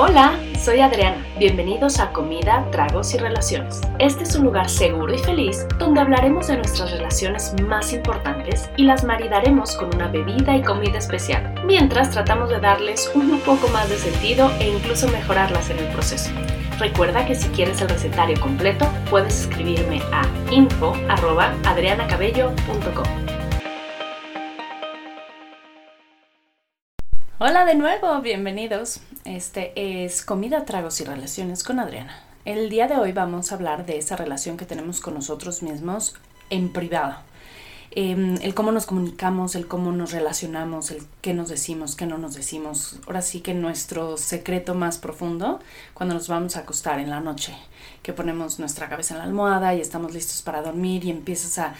Hola, soy Adriana. Bienvenidos a Comida, Tragos y Relaciones. Este es un lugar seguro y feliz donde hablaremos de nuestras relaciones más importantes y las maridaremos con una bebida y comida especial, mientras tratamos de darles un poco más de sentido e incluso mejorarlas en el proceso. Recuerda que si quieres el recetario completo, puedes escribirme a info.adrianacabello.com. Hola de nuevo, bienvenidos. Este es Comida, Tragos y Relaciones con Adriana. El día de hoy vamos a hablar de esa relación que tenemos con nosotros mismos en privado. Em, el cómo nos comunicamos, el cómo nos relacionamos, el qué nos decimos, qué no nos decimos. Ahora sí que nuestro secreto más profundo cuando nos vamos a acostar en la noche, que ponemos nuestra cabeza en la almohada y estamos listos para dormir y empiezas a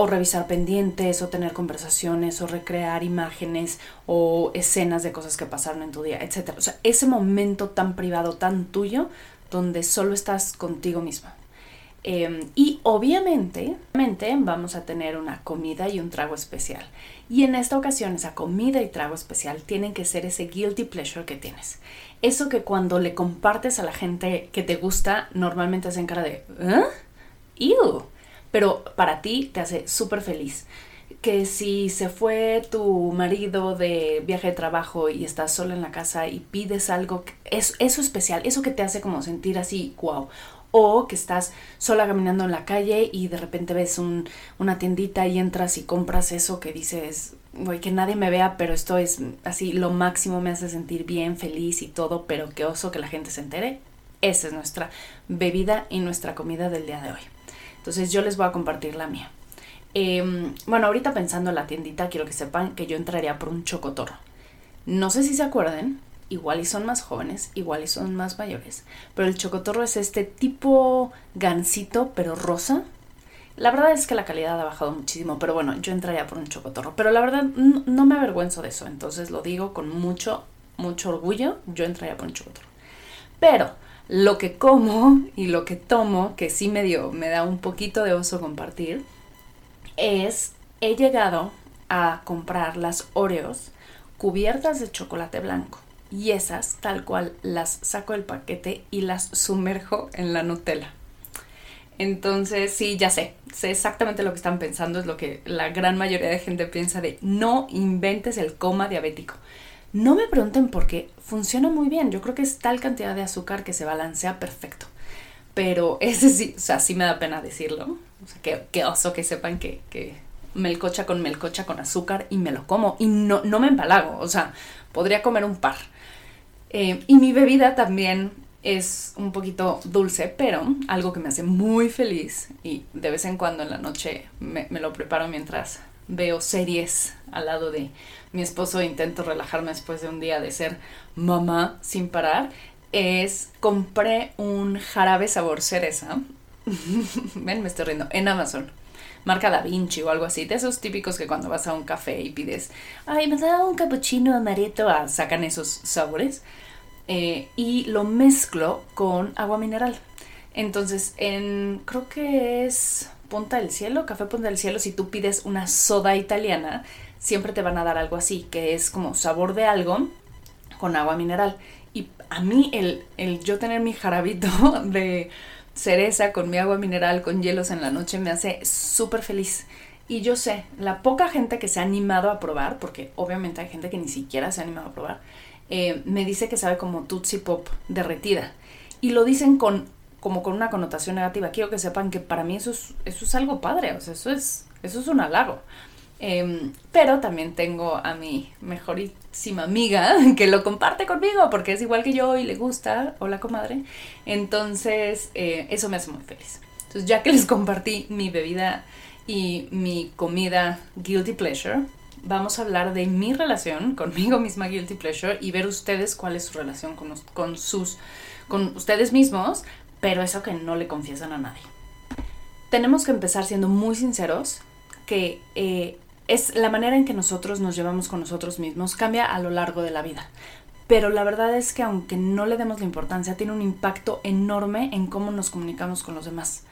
o revisar pendientes, o tener conversaciones, o recrear imágenes, o escenas de cosas que pasaron en tu día, etc. O sea, ese momento tan privado, tan tuyo, donde solo estás contigo misma. Em, y obviamente, obviamente vamos a tener una comida y un trago especial. Y en esta ocasión esa comida y trago especial tienen que ser ese guilty pleasure que tienes. Eso que cuando le compartes a la gente que te gusta, normalmente hacen cara de ¿eh? Ew pero para ti te hace súper feliz. Que si se fue tu marido de viaje de trabajo y estás solo en la casa y pides algo, es, eso especial, eso que te hace como sentir así, wow. O que estás sola caminando en la calle y de repente ves un, una tiendita y entras y compras eso que dices, güey, que nadie me vea, pero esto es así, lo máximo me hace sentir bien, feliz y todo, pero que oso que la gente se entere. Esa es nuestra bebida y nuestra comida del día de hoy. Entonces yo les voy a compartir la mía. Em, bueno, ahorita pensando en la tiendita, quiero que sepan que yo entraría por un chocotorro. No sé si se acuerden, igual y son más jóvenes, igual y son más mayores, pero el chocotorro es este tipo gansito, pero rosa. La verdad es que la calidad ha bajado muchísimo, pero bueno, yo entraría por un chocotorro. Pero la verdad no, no me avergüenzo de eso, entonces lo digo con mucho, mucho orgullo, yo entraría por un chocotorro. Pero lo que como y lo que tomo, que sí me dio, me da un poquito de oso compartir, es he llegado a comprar las Oreos cubiertas de chocolate blanco y esas tal cual las saco del paquete y las sumerjo en la Nutella. Entonces, sí, ya sé, sé exactamente lo que están pensando, es lo que la gran mayoría de gente piensa de no inventes el coma diabético. No me pregunten por qué, funciona muy bien. Yo creo que es tal cantidad de azúcar que se balancea perfecto. Pero ese sí, o sea, sí me da pena decirlo. O sea, qué, oso que sepan que, que melcocha con melcocha con azúcar y me lo como. Y no, no me empalago, o sea, podría comer un par. Eh, y mi bebida también es un poquito dulce, pero algo que me hace muy feliz y de vez en cuando en la noche me lo preparo mientras veo series al lado de mi esposo e intento relajarme después de un día de ser mamá sin parar, es compré un jarabe sabor cereza. Ven, me estoy riendo. En Amazon. Marca Da Vinci o algo así. De esos típicos que cuando vas a un café y pides, ay, me da un cappuccino amaretto, ah, sacan esos sabores. Eh, y lo mezclo con agua mineral. Entonces, en, creo que es Punta del Cielo, Café Punta del Cielo, si tú pides una soda italiana, siempre te van a dar algo así, que es como sabor de algo con agua mineral. Y a mí el, el yo tener mi jarabito de cereza con mi agua mineral, con hielos en la noche, me hace súper feliz. Y yo sé, la poca gente que se ha animado a probar, porque obviamente hay gente que ni siquiera se ha animado a probar, eh, me dice que sabe como Tootsie Pop derretida. Y lo dicen con como con una connotación negativa. Quiero que sepan que para mí eso es, eso es algo padre, o sea, eso es, eso es un halago. Em, pero también tengo a mi mejorísima amiga que lo comparte conmigo porque es igual que yo y le gusta, hola comadre. Entonces, eh, eso me hace muy feliz. Entonces, ya que les compartí mi bebida y mi comida guilty pleasure, vamos a hablar de mi relación conmigo misma guilty pleasure y ver ustedes cuál es su relación con, con sus con ustedes mismos pero eso que no le confiesan a nadie. Tenemos que empezar siendo muy sinceros que eh, es la manera en que nosotros nos llevamos con nosotros mismos cambia a lo largo de la vida. Pero la verdad es que aunque no le demos la importancia, tiene un impacto enorme en cómo nos comunicamos con los demás.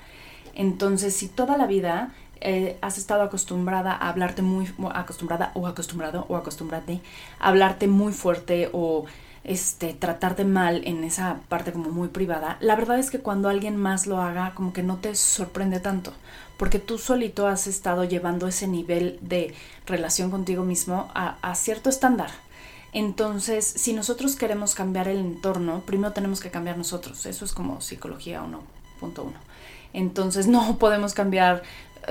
Entonces, si toda la vida eh, has estado acostumbrada a hablarte muy acostumbrada o acostumbrado o acostumbrate a hablarte muy fuerte o este, tratarte mal en esa parte como muy privada, la verdad es que cuando alguien más lo haga, como que no te sorprende tanto, porque tú solito has estado llevando ese nivel de relación contigo mismo a, a cierto estándar. Entonces, si nosotros queremos cambiar el entorno, primero tenemos que cambiar nosotros. Eso es como psicología 1.1. Entonces, no podemos cambiar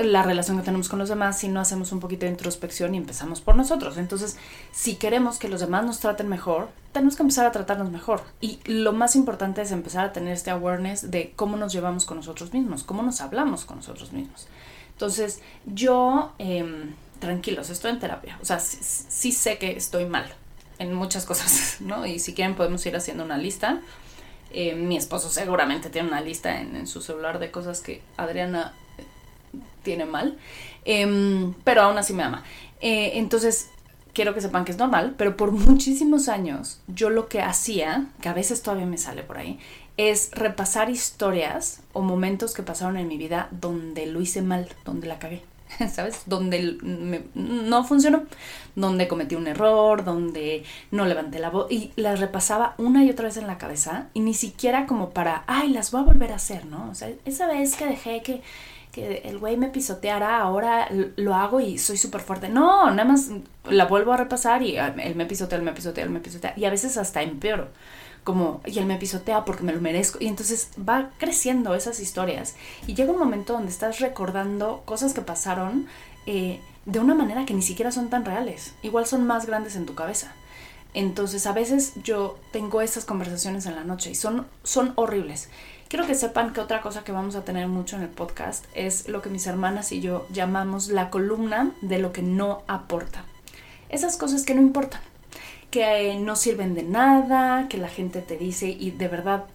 la relación que tenemos con los demás si no hacemos un poquito de introspección y empezamos por nosotros. Entonces, si queremos que los demás nos traten mejor, tenemos que empezar a tratarnos mejor. Y lo más importante es empezar a tener este awareness de cómo nos llevamos con nosotros mismos, cómo nos hablamos con nosotros mismos. Entonces, yo, eh, tranquilos, estoy en terapia. O sea, sí, sé que estoy mal en muchas cosas, ¿no? Y si quieren podemos ir haciendo una lista. Eh, mi esposo seguramente tiene una lista en, en, su celular de cosas que Adriana tiene mal, em, pero aún así me ama. Eh, entonces, quiero que sepan que es normal, pero por muchísimos años yo lo que hacía, que a veces todavía me sale por ahí, es repasar historias o momentos que pasaron en mi vida donde lo hice mal, donde la cagué. ¿Sabes? Donde no funcionó, donde cometí un error, donde no levanté la voz y las repasaba una y otra vez en la cabeza y ni siquiera como para, ay, las voy a volver a hacer, ¿no? O sea, esa vez que dejé que el güey me pisoteara, ahora lo hago y soy súper fuerte. No, nada más la vuelvo a repasar y ah, él me pisotea, él me pisotea, él me pisotea. Y a veces hasta empeoro. Como, y él me pisotea porque me lo merezco. Y entonces va creciendo esas historias. Y llega un momento donde estás recordando cosas que pasaron eh, de una manera que ni siquiera son tan reales. Igual son más grandes en tu cabeza. Entonces a veces yo tengo esas conversaciones en la noche y son, son horribles. Quiero que sepan que otra cosa que vamos a tener mucho en el podcast es lo que mis hermanas y yo llamamos la columna de lo que no aporta. Esas cosas que no importan, que no sirven de nada, que la gente te dice y de verdad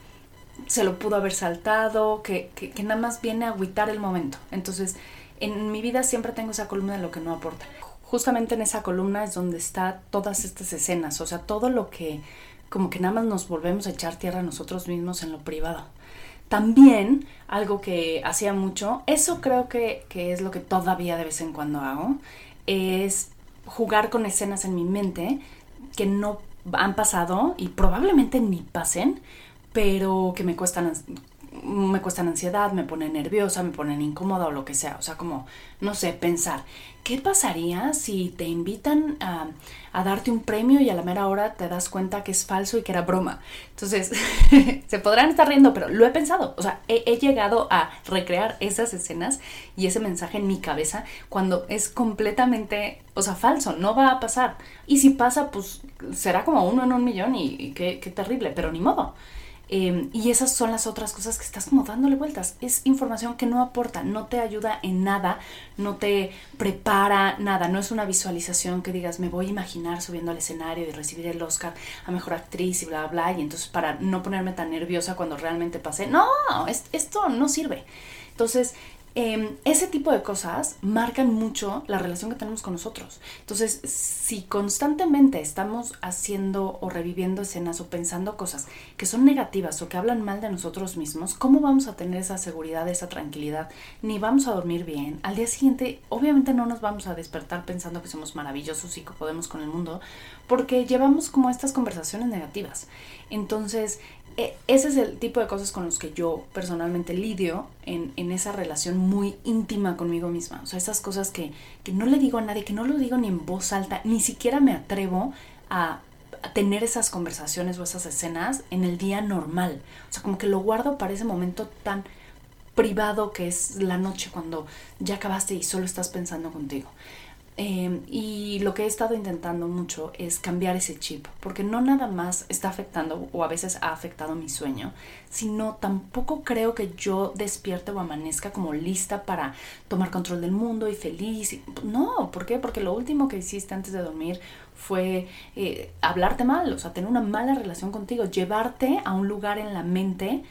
se lo pudo haber saltado, que, que, nada más viene a agüitar el momento. Entonces, en mi vida siempre tengo esa columna de lo que no aporta. Justamente en esa columna es donde está todas estas escenas, o sea, todo lo que como que nada más nos volvemos a echar tierra a nosotros mismos en lo privado. También algo que hacía mucho, eso creo que, es lo que todavía de vez en cuando hago, es jugar con escenas en mi mente que no han pasado y probablemente ni pasen, pero que me cuestan me cuestan ansiedad, me ponen nerviosa, me ponen incómoda o lo que sea. O sea, como, no sé, pensar, ¿qué pasaría si te invitan a, darte un premio y a la mera hora te das cuenta que es falso y que era broma? Entonces, se podrán estar riendo, pero lo he pensado. O sea, he, llegado a recrear esas escenas y ese mensaje en mi cabeza cuando es completamente, o sea, falso, no va a pasar. Y si pasa, pues será como uno en un millón y, y qué terrible, pero ni modo. Em, y esas son las otras cosas que estás como dándole vueltas. Es información que no aporta, no te ayuda en nada, no te prepara nada. No es una visualización que digas, me voy a imaginar subiendo al escenario y recibir el Oscar a mejor actriz y bla, bla. Y entonces para no ponerme tan nerviosa cuando realmente pasé. No, esto no sirve. Entonces, Em, ese tipo de cosas marcan mucho la relación que tenemos con nosotros. Entonces, si constantemente estamos haciendo o reviviendo escenas o pensando cosas que son negativas o que hablan mal de nosotros mismos, ¿cómo vamos a tener esa seguridad, esa tranquilidad? Ni vamos a dormir bien. Al día siguiente, obviamente no nos vamos a despertar pensando que somos maravillosos y que podemos con el mundo, porque llevamos como estas conversaciones negativas. Entonces, ese es el tipo de cosas con los que yo personalmente lidio en, esa relación muy íntima conmigo misma. O sea, esas cosas que, no le digo a nadie, que no lo digo ni en voz alta, ni siquiera me atrevo a, a, tener esas conversaciones o esas escenas en el día normal. O sea, como que lo guardo para ese momento tan privado que es la noche cuando ya acabaste y solo estás pensando contigo. Em, y lo que he estado intentando mucho es cambiar ese chip, porque no nada más está afectando o a veces ha afectado mi sueño, sino tampoco creo que yo despierte o amanezca como lista para tomar control del mundo y feliz. No, ¿por qué? Porque lo último que hiciste antes de dormir fue eh, hablarte mal, o sea, tener una mala relación contigo, llevarte a un lugar en la mente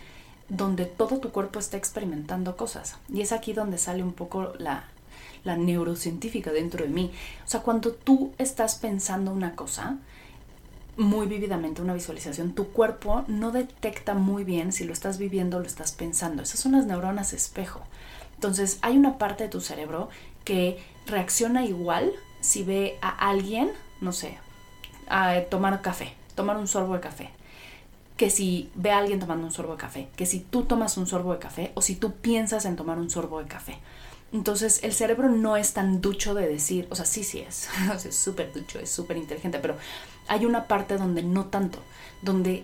donde todo tu cuerpo está experimentando cosas. Y es aquí donde sale un poco la, la neurocientífica dentro de mí. O sea, cuando tú estás pensando una cosa, muy vívidamente una visualización, tu cuerpo no detecta muy bien si lo estás viviendo o lo estás pensando. Esas son las neuronas espejo. Entonces, hay una parte de tu cerebro que reacciona igual si ve a alguien, no sé, a tomar café. tomar un sorbo de café, que si ve a alguien tomando un sorbo de café, que si tú tomas un sorbo de café o si tú piensas en tomar un sorbo de café. Entonces el cerebro no es tan ducho de decir, o sea, sí, sí es, es súper ducho, es súper inteligente, pero hay una parte donde no tanto, donde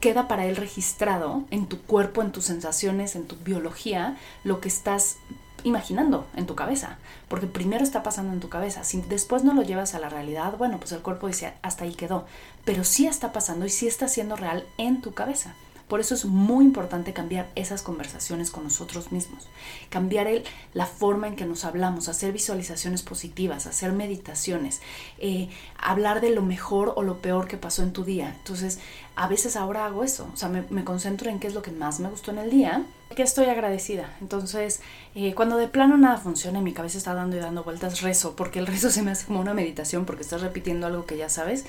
queda para él registrado en tu cuerpo, en tus sensaciones, en tu biología, lo que estás imaginando en tu cabeza, porque primero está pasando en tu cabeza, si después no lo llevas a la realidad, bueno, pues el cuerpo dice, hasta ahí quedó, pero sí está pasando y sí está siendo real en tu cabeza. Por eso es muy importante cambiar esas conversaciones con nosotros mismos, cambiar el, la forma en que nos hablamos, hacer visualizaciones positivas, hacer meditaciones, eh, hablar de lo mejor o lo peor que pasó en tu día. Entonces, a veces ahora hago eso, o sea, me, concentro en qué es lo que más me gustó en el día, que estoy agradecida. Entonces, eh, cuando de plano nada funciona y mi cabeza está dando y dando vueltas, rezo, porque el rezo se me hace como una meditación, porque estás repitiendo algo que ya sabes,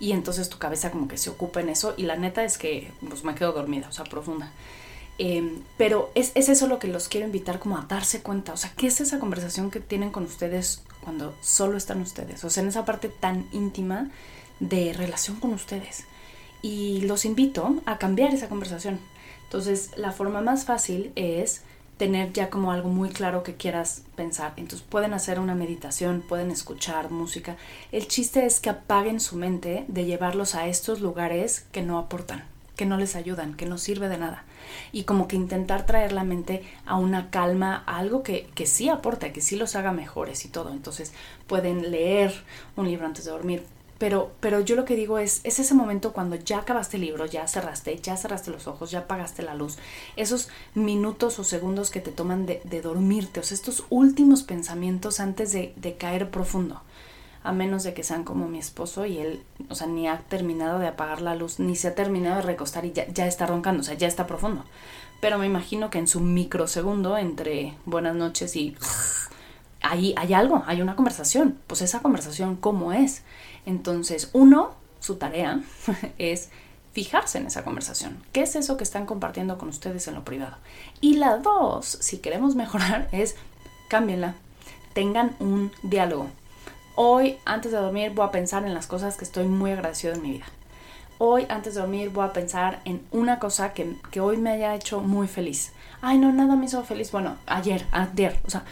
y entonces tu cabeza como que se ocupa en eso, y la neta es que pues me quedo dormida, o sea, profunda. Em, pero es, es eso lo que los quiero invitar como a darse cuenta, o sea, ¿qué es esa conversación que tienen con ustedes cuando solo están ustedes? O sea, en esa parte tan íntima de relación con ustedes y los invito a cambiar esa conversación. Entonces, la forma más fácil es tener ya como algo muy claro que quieras pensar. Entonces, pueden hacer una meditación, pueden escuchar música. El chiste es que apaguen su mente de llevarlos a estos lugares que no aportan, que no les ayudan, que no sirve de nada. Y como que intentar traer la mente a una calma, a algo que, que sí aporta, que sí los haga mejores y todo. Entonces, pueden leer un libro antes de dormir, pero, pero yo lo que digo es, es ese momento cuando ya acabaste el libro, ya cerraste, ya cerraste los ojos, ya apagaste la luz, esos minutos o segundos que te toman de, dormirte, o sea, estos últimos pensamientos antes de, de caer profundo a menos de que sean como mi esposo y él, o sea, ni ha terminado de apagar la luz, ni se ha terminado de recostar y ya, ya, está roncando, o sea, ya está profundo. Pero me imagino que en su microsegundo entre buenas noches y ahí hay algo, hay una conversación. Pues esa conversación, ¿cómo es? Entonces, uno, su tarea es fijarse en esa conversación. ¿Qué es eso que están compartiendo con ustedes en lo privado? Y la dos, si queremos mejorar, es cámbienla. Tengan un diálogo. Hoy, antes de dormir, voy a pensar en las cosas que estoy muy agradecido en mi vida. Hoy, antes de dormir, voy a pensar en una cosa que, que hoy me haya hecho muy feliz. Ay, no, nada me hizo feliz. Bueno, ayer, ayer. O sea,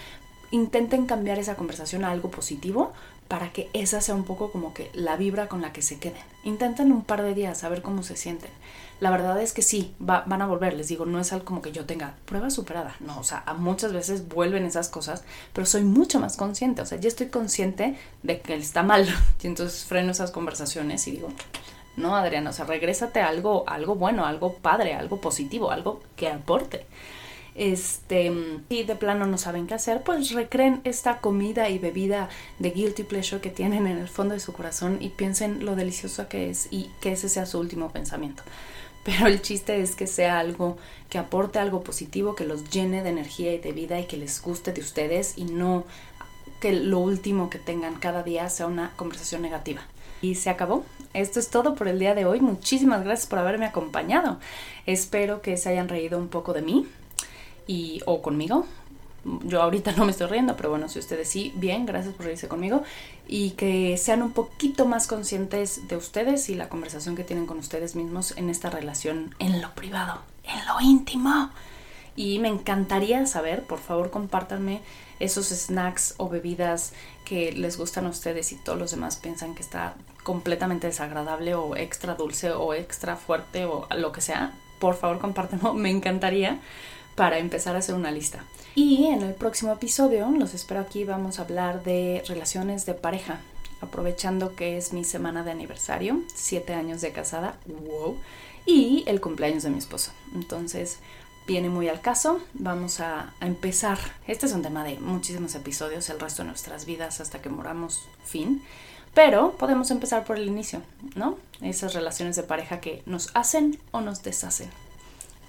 intenten cambiar esa conversación a algo positivo para que esa sea un poco como que la vibra con la que se queden. Intenten un par de días a ver cómo se sienten. La verdad es que sí, van a volver, les digo, no es algo como que yo tenga prueba superada, no, o sea, muchas veces vuelven esas cosas, pero soy mucho más consciente, o sea, ya estoy consciente de que está mal, y entonces freno esas conversaciones y digo, no, Adriana, o sea, regrésate a algo, algo bueno, algo padre, algo positivo, algo que aporte este, y de plano no saben qué hacer, pues recreen esta comida y bebida de guilty pleasure que tienen en el fondo de su corazón y piensen lo delicioso que es y que ese sea su último pensamiento. Pero el chiste es que sea algo que aporte algo positivo, que los llene de energía y de vida y que les guste de ustedes y no que lo último que tengan cada día sea una conversación negativa. Y se acabó. Esto es todo por el día de hoy. Muchísimas gracias por haberme acompañado. Espero que se hayan reído un poco de mí, o conmigo. Yo ahorita no me estoy riendo, pero bueno, si ustedes sí, bien, gracias por reírse conmigo. Y que sean un poquito más conscientes de ustedes y la conversación que tienen con ustedes mismos en esta relación en lo privado, en lo íntimo. Y me encantaría saber, por favor, compártanme esos snacks o bebidas que les gustan a ustedes y todos los demás piensan que está completamente desagradable o extra dulce o extra fuerte o lo que sea. Por favor, compártanlo, me encantaría para empezar a hacer una lista. Y en el próximo episodio, los espero aquí, vamos a hablar de relaciones de pareja, aprovechando que es mi semana de aniversario, siete años de casada, wow, y el cumpleaños de mi esposo. Entonces, viene muy al caso. Vamos a, a, empezar. Este es un tema de muchísimos episodios, el resto de nuestras vidas hasta que moramos fin. Pero podemos empezar por el inicio, ¿no? Esas relaciones de pareja que nos hacen o nos deshacen.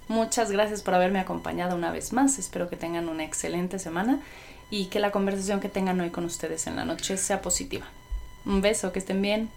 Muchas gracias por haberme acompañado una vez más. Espero que tengan una excelente semana y que la conversación que tengan hoy con ustedes en la noche sea positiva. Un beso, que estén bien.